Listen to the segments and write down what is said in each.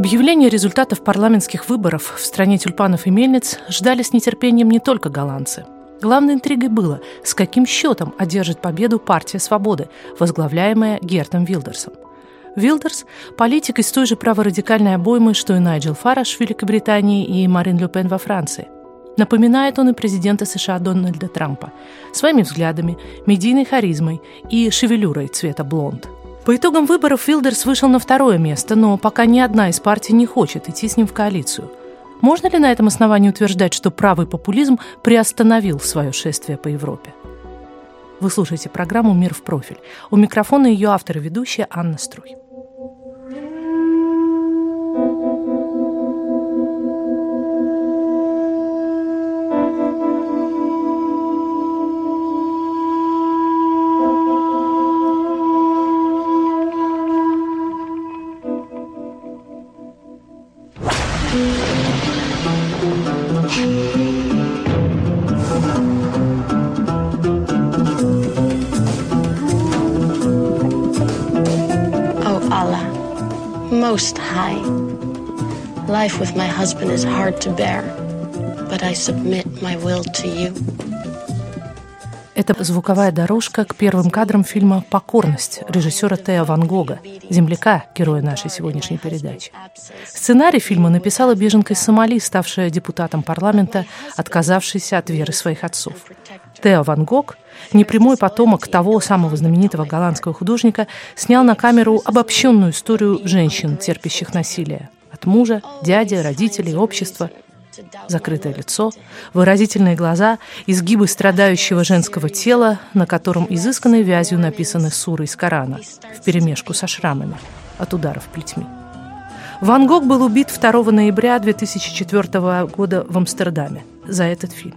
Объявление результатов парламентских выборов в стране тюльпанов и мельниц ждали с нетерпением не только голландцы. Главной интригой было, с каким счетом одержит победу партия свободы, возглавляемая Гертом Вилдерсом. Вилдерс – политик из той же праворадикальной обоймы, что и Найджел Фараш в Великобритании и Марин Люпен во Франции. Напоминает он и президента США Дональда Трампа своими взглядами, медийной харизмой и шевелюрой цвета блонд – по итогам выборов Филдерс вышел на второе место, но пока ни одна из партий не хочет идти с ним в коалицию. Можно ли на этом основании утверждать, что правый популизм приостановил свое шествие по Европе? Вы слушаете программу «Мир в профиль». У микрофона ее автор и ведущая Анна Струй. Husband is hard to bear, but I submit my will to you. Это звуковая дорожка к первым кадрам фильма «Покорность» режиссера Тео Ван Гога, земляка, героя нашей сегодняшней передачи. Сценарий фильма написала беженка из Сомали, ставшая депутатом парламента, отказавшаяся от веры своих отцов. Тео Ван Гог, непрямой потомок того самого знаменитого голландского художника, снял на камеру обобщенную историю женщин, терпящих насилие. От мужа, дяди, родителей, общества. Закрытое лицо, выразительные глаза, изгибы страдающего женского тела, на котором изысканной вязью написаны суры из Корана, вперемешку со шрамами от ударов плетьми. Ван Гог был убит 2 ноября 2004 года в Амстердаме за этот фильм.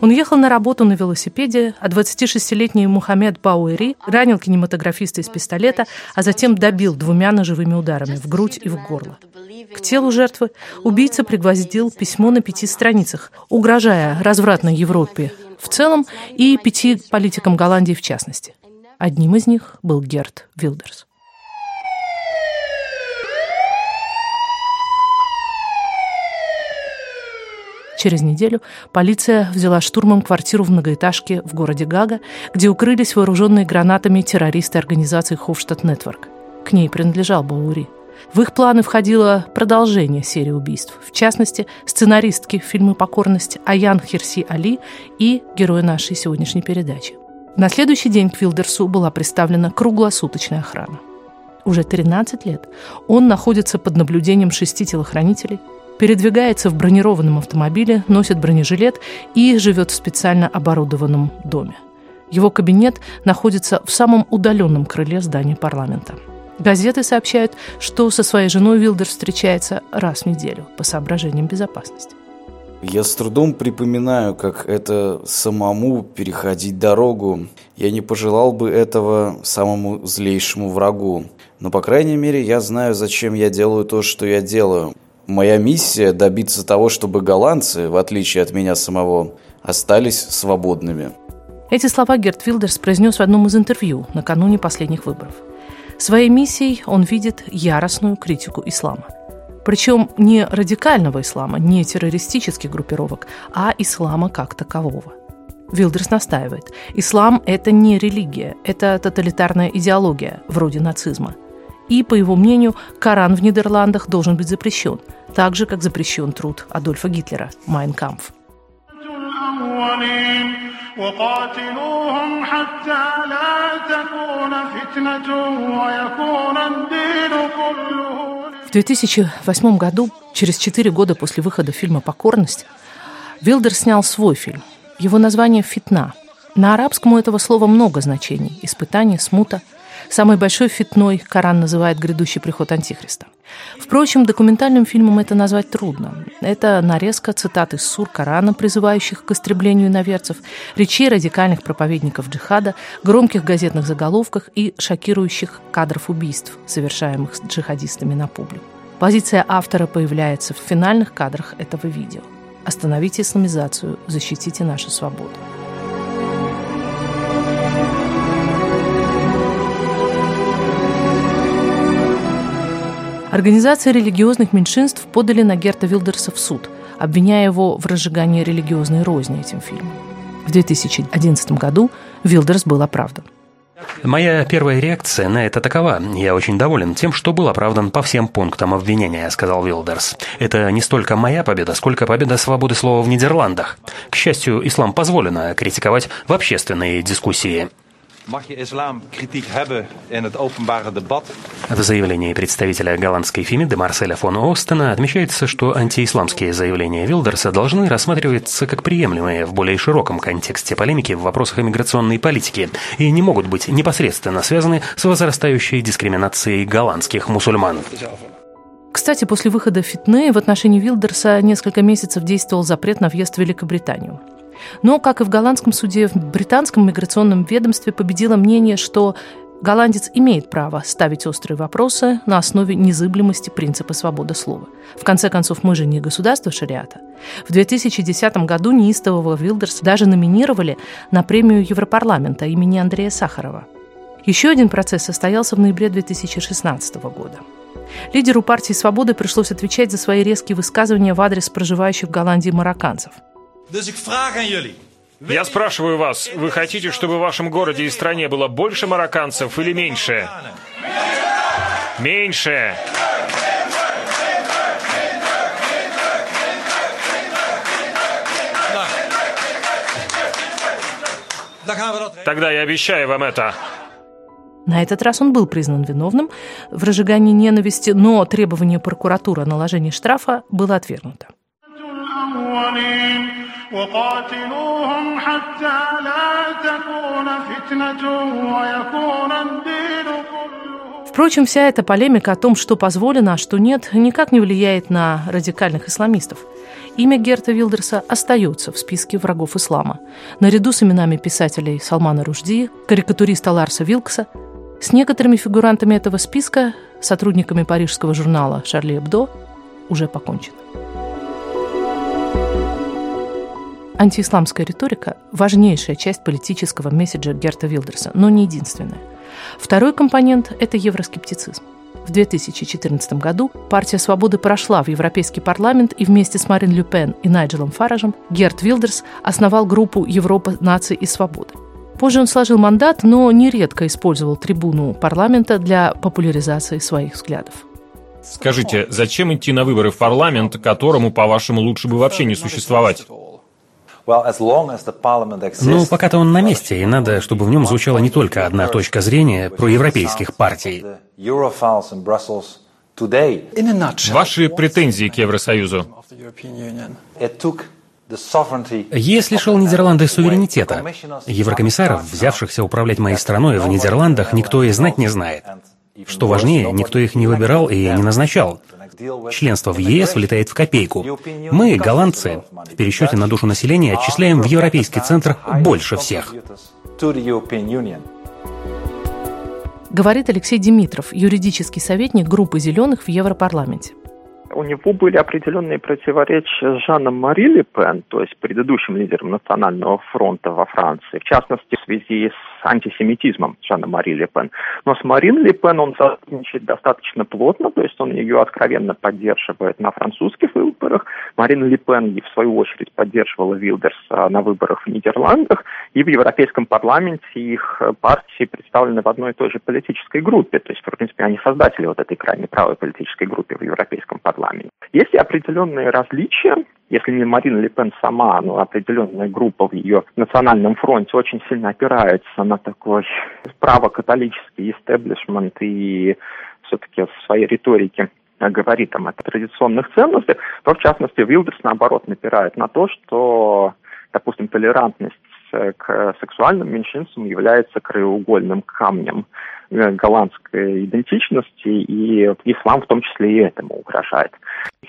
Он ехал на работу на велосипеде, а 26-летний Мухаммед Бауэри ранил кинематографиста из пистолета, а затем добил двумя ножевыми ударами в грудь и в горло. К телу жертвы убийца пригвоздил письмо на пяти страницах, угрожая развратной Европе в целом и пяти политикам Голландии в частности. Одним из них был Герт Вилдерс. Через неделю полиция взяла штурмом квартиру в многоэтажке в городе Гага, где укрылись вооруженные гранатами террористы организации Ховштадт Нетворк. К ней принадлежал Баури. В их планы входило продолжение серии убийств, в частности, сценаристки фильма «Покорность» Аян Херси Али и героя нашей сегодняшней передачи. На следующий день к Вилдерсу была представлена круглосуточная охрана. Уже 13 лет он находится под наблюдением шести телохранителей – передвигается в бронированном автомобиле, носит бронежилет и живет в специально оборудованном доме. Его кабинет находится в самом удаленном крыле здания парламента. Газеты сообщают, что со своей женой Вилдер встречается раз в неделю по соображениям безопасности. Я с трудом припоминаю, как это самому переходить дорогу. Я не пожелал бы этого самому злейшему врагу. Но, по крайней мере, я знаю, зачем я делаю то, что я делаю. Моя миссия – добиться того, чтобы голландцы, в отличие от меня самого, остались свободными. Эти слова Герт Вилдерс произнес в одном из интервью накануне последних выборов. Своей миссией он видит яростную критику ислама. Причем не радикального ислама, не террористических группировок, а ислама как такового. Вилдерс настаивает, ислам – это не религия, это тоталитарная идеология, вроде нацизма – и, по его мнению, Коран в Нидерландах должен быть запрещен, так же, как запрещен труд Адольфа Гитлера «Майн кампф». В 2008 году, через четыре года после выхода фильма «Покорность», Вилдерс снял свой фильм. Его название «Фитна». На арабском у этого слова много значений – испытание, смута. Самый большой фитной Коран называет грядущий приход Антихриста. Впрочем, документальным фильмом это назвать трудно. Это нарезка цитат из сур Корана, призывающих к истреблению иноверцев, речей радикальных проповедников джихада, громких газетных заголовках и шокирующих кадров убийств, совершаемых джихадистами на публику. Позиция автора появляется в финальных кадрах этого видео. Остановите исламизацию, защитите нашу свободу. Организации религиозных меньшинств подали на Герта Вилдерса в суд, обвиняя его в разжигании религиозной розни этим фильмом. В 2011 году Вилдерс был оправдан. Моя первая реакция на это такова. Я очень доволен тем, что был оправдан по всем пунктам обвинения, сказал Вилдерс. Это не столько моя победа, сколько победа свободы слова в Нидерландах. К счастью, ислам позволено критиковать в общественной дискуссии. В заявлении представителя голландской Фемиды Марселя фон Остена отмечается, что антиисламские заявления Вилдерса должны рассматриваться как приемлемые в более широком контексте полемики в вопросах иммиграционной политики и не могут быть непосредственно связаны с возрастающей дискриминацией голландских мусульман. Кстати, после выхода Фитне в отношении Вилдерса несколько месяцев действовал запрет на въезд в Великобританию. Но, как и в голландском суде, в британском миграционном ведомстве победило мнение, что голландец имеет право ставить острые вопросы на основе незыблемости принципа свободы слова. В конце концов, мы же не государство шариата. В 2010 году неистового Вилдерс даже номинировали на премию Европарламента имени Андрея Сахарова. Еще один процесс состоялся в ноябре 2016 года. Лидеру партии «Свободы» пришлось отвечать за свои резкие высказывания в адрес проживающих в Голландии марокканцев – я спрашиваю вас, вы хотите, чтобы в вашем городе и стране было больше марокканцев или меньше? Меньше. Тогда я обещаю вам это. На этот раз он был признан виновным в разжигании ненависти, но требование прокуратуры о наложении штрафа было отвергнуто. وقاتلوهم حتى لا تكون فتنة ويكون الدين Впрочем, вся эта полемика о том, что позволено, а что нет, никак не влияет на радикальных исламистов. Имя Герта Вилдерса остается в списке врагов ислама, наряду с именами писателей Салмана Ружди, карикатуриста Ларса Вилкса. с некоторыми фигурантами этого списка, сотрудниками парижского журнала «Шарли Эбдо», уже покончено. Антиисламская риторика – важнейшая часть политического месседжа Герта Вилдерса, но не единственная. Второй компонент – это евроскептицизм. В 2014 году партия «Свободы» прошла в Европейский парламент и вместе с Марин Люпен и Найджелом Фаражем Герт Вилдерс основал группу «Европа, нации и свободы». Позже он сложил мандат, но нередко использовал трибуну парламента для популяризации своих взглядов. Скажите, зачем идти на выборы в парламент, которому, по-вашему, лучше бы вообще не существовать? Ну, пока-то он на месте, и надо, чтобы в нем звучала не только одна точка зрения про европейских партий. Ваши претензии к Евросоюзу? ЕС лишил Нидерланды суверенитета. Еврокомиссаров, взявшихся управлять моей страной в Нидерландах, никто и знать не знает. Что важнее, никто их не выбирал и не назначал. Членство в ЕС влетает в копейку. Мы, голландцы, в пересчете на душу населения отчисляем в Европейский центр больше всех. Говорит Алексей Димитров, юридический советник группы «Зеленых» в Европарламенте у него были определенные противоречия с Жаном Мари Ле Пен, то есть предыдущим лидером Национального фронта во Франции, в частности, в связи с антисемитизмом Жана Мари Ле Пен. Но с Марин Ле Пен он сотрудничает достаточно плотно, то есть он ее откровенно поддерживает на французских выборах. Марин Ле Пен, в свою очередь, поддерживала Вилдерса на выборах в Нидерландах, и в Европейском парламенте их партии представлены в одной и той же политической группе, то есть, в принципе, они создатели вот этой крайне правой политической группы в Европейском парламенте парламенте. Есть определенные различия, если не Марина Ле Пен сама, но определенная группа в ее национальном фронте очень сильно опирается на такой правокатолический истеблишмент и все-таки в своей риторике говорит там о традиционных ценностях, то в частности Вилдерс наоборот напирает на то, что, допустим, толерантность к сексуальным меньшинствам является краеугольным камнем э, голландской идентичности, и ислам в том числе и этому угрожает.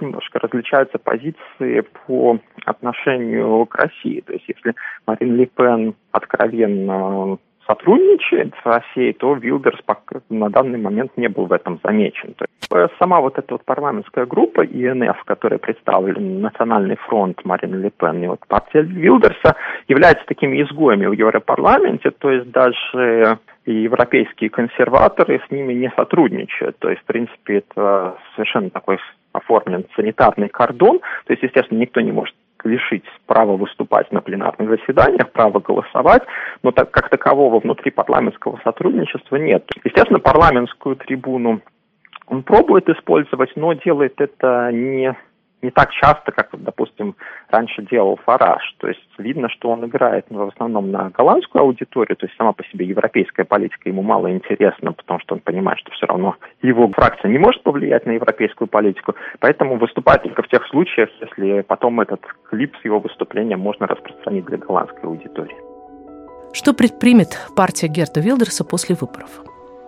Немножко различаются позиции по отношению к России. То есть если Марин Ле Пен откровенно сотрудничает с Россией, то Вилдерс на данный момент не был в этом замечен. То есть э, сама вот эта вот парламентская группа ИНФ, которая представлена Национальный фронт Марины Ле Пен и вот партия Вилдерса, является такими изгоями в Европарламенте, то есть даже и европейские консерваторы с ними не сотрудничают. То есть, в принципе, это совершенно такой оформлен санитарный кордон. То есть, естественно, никто не может лишить права выступать на пленарных заседаниях, права голосовать, но так как такового внутри парламентского сотрудничества нет. Естественно, парламентскую трибуну он пробует использовать, но делает это не не так часто, как, допустим, раньше делал Фараж. То есть видно, что он играет ну, в основном на голландскую аудиторию, то есть сама по себе европейская политика ему мало интересна, потому что он понимает, что все равно его фракция не может повлиять на европейскую политику, поэтому выступает только в тех случаях, если потом этот клип с его выступлением можно распространить для голландской аудитории. Что предпримет партия Герта Вилдерса после выборов?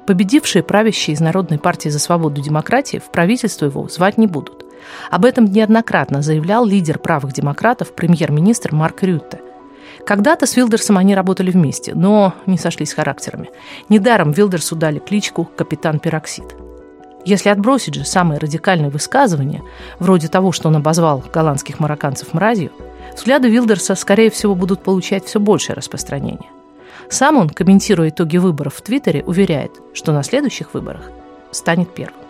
Победившие правящие из Народной партии за свободу демократии в правительство его звать не будут. Об этом неоднократно заявлял лидер правых демократов, премьер-министр Марк Рютте. Когда-то с Вилдерсом они работали вместе, но не сошлись характерами. Недаром Вилдерсу дали кличку «Капитан Пероксид». Если отбросить же самые радикальные высказывания, вроде того, что он обозвал голландских марокканцев мразью, взгляды Вилдерса, скорее всего, будут получать все большее распространение. Сам он, комментируя итоги выборов в Твиттере, уверяет, что на следующих выборах станет первым.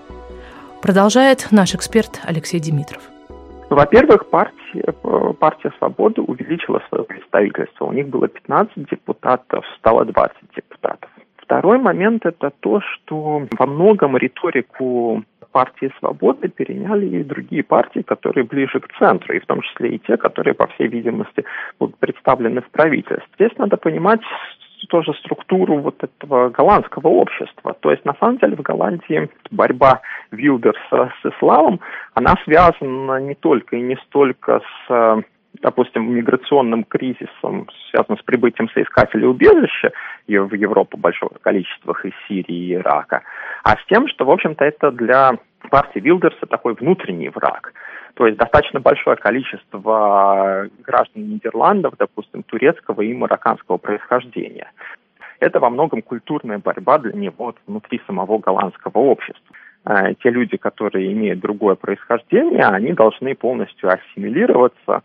Продолжает наш эксперт Алексей Димитров. Во-первых, партия, партия «Свобода» увеличила свое представительство. У них было 15 депутатов, стало 20 депутатов. Второй момент – это то, что во многом риторику партии «Свободы» переняли и другие партии, которые ближе к центру, и в том числе и те, которые, по всей видимости, будут представлены в правительстве. Здесь надо понимать тоже структуру вот этого голландского общества. То есть, на самом деле, в Голландии борьба Вилдерса с исламом, она связана не только и не столько с допустим, миграционным кризисом, связанным с прибытием соискателей убежища в Европу большого количества из Сирии и Ирака, а с тем, что, в общем-то, это для партии Вилдерса такой внутренний враг. То есть достаточно большое количество граждан Нидерландов, допустим, турецкого и марокканского происхождения. Это во многом культурная борьба для него внутри самого голландского общества. Э, те люди, которые имеют другое происхождение, они должны полностью ассимилироваться.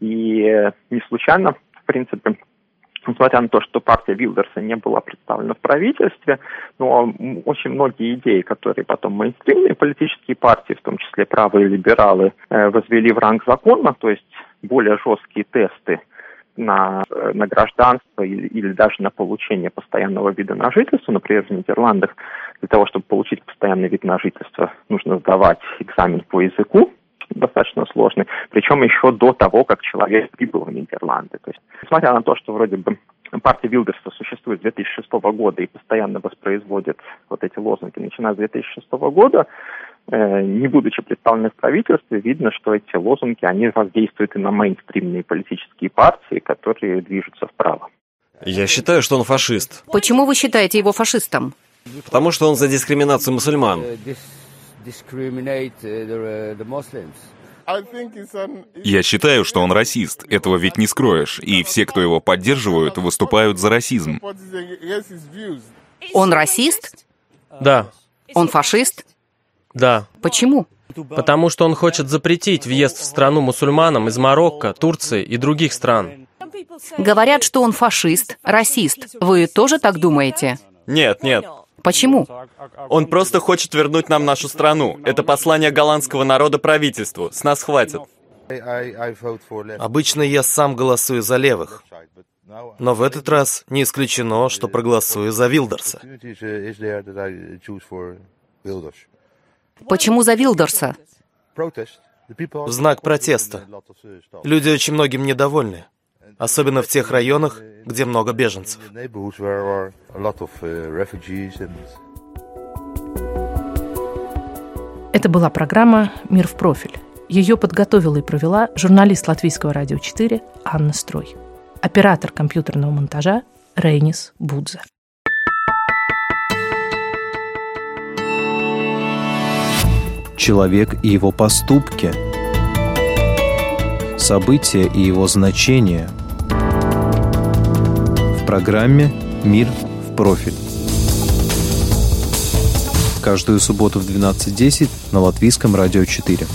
И не случайно, в принципе, несмотря на то, что партия Вилдерса не была представлена в правительстве, но очень многие идеи, которые потом мейнстримные политические партии, в том числе правые либералы, э, возвели в ранг закона, то есть более жесткие тесты на, э, на гражданство или, или даже на получение постоянного вида на жительство. Например, в Нидерландах для того, чтобы получить постоянный вид на жительство, нужно сдавать экзамен по языку, достаточно сложный, причем еще до того, как человек прибыл в Нидерланды. То есть, несмотря на то, что вроде бы партия Вилдерса существует с 2006 года и постоянно воспроизводит вот эти лозунги, начиная с 2006 года, э, не будучи представлены в правительстве, видно, что эти лозунги, они воздействуют и на мейнстримные политические партии, которые движутся вправо. Я считаю, что он фашист. Почему вы считаете его фашистом? Потому что он за дискриминацию мусульман. Я считаю, что он расист. Этого ведь не скроешь. И все, кто его поддерживают, выступают за расизм. Он расист? Да. Он фашист? Да. Почему? Потому что он хочет запретить въезд в страну мусульманам из Марокко, Турции и других стран. Говорят, что он фашист, расист. Вы тоже так думаете? Нет, нет. Почему? Он просто хочет вернуть нам нашу страну. Это послание голландского народа правительству. С нас хватит. Обычно я сам голосую за левых. Но в этот раз не исключено, что проголосую за Вилдерса. Почему за Вилдерса? В знак протеста. Люди очень многим недовольны особенно в тех районах, где много беженцев. Это была программа «Мир в профиль». Ее подготовила и провела журналист Латвийского радио 4 Анна Строй. Оператор компьютерного монтажа Рейнис Будзе. Человек и его поступки. События и его значения. Программе «Мир в профиль». Каждую субботу в 12.10 на Латвийском радио 4.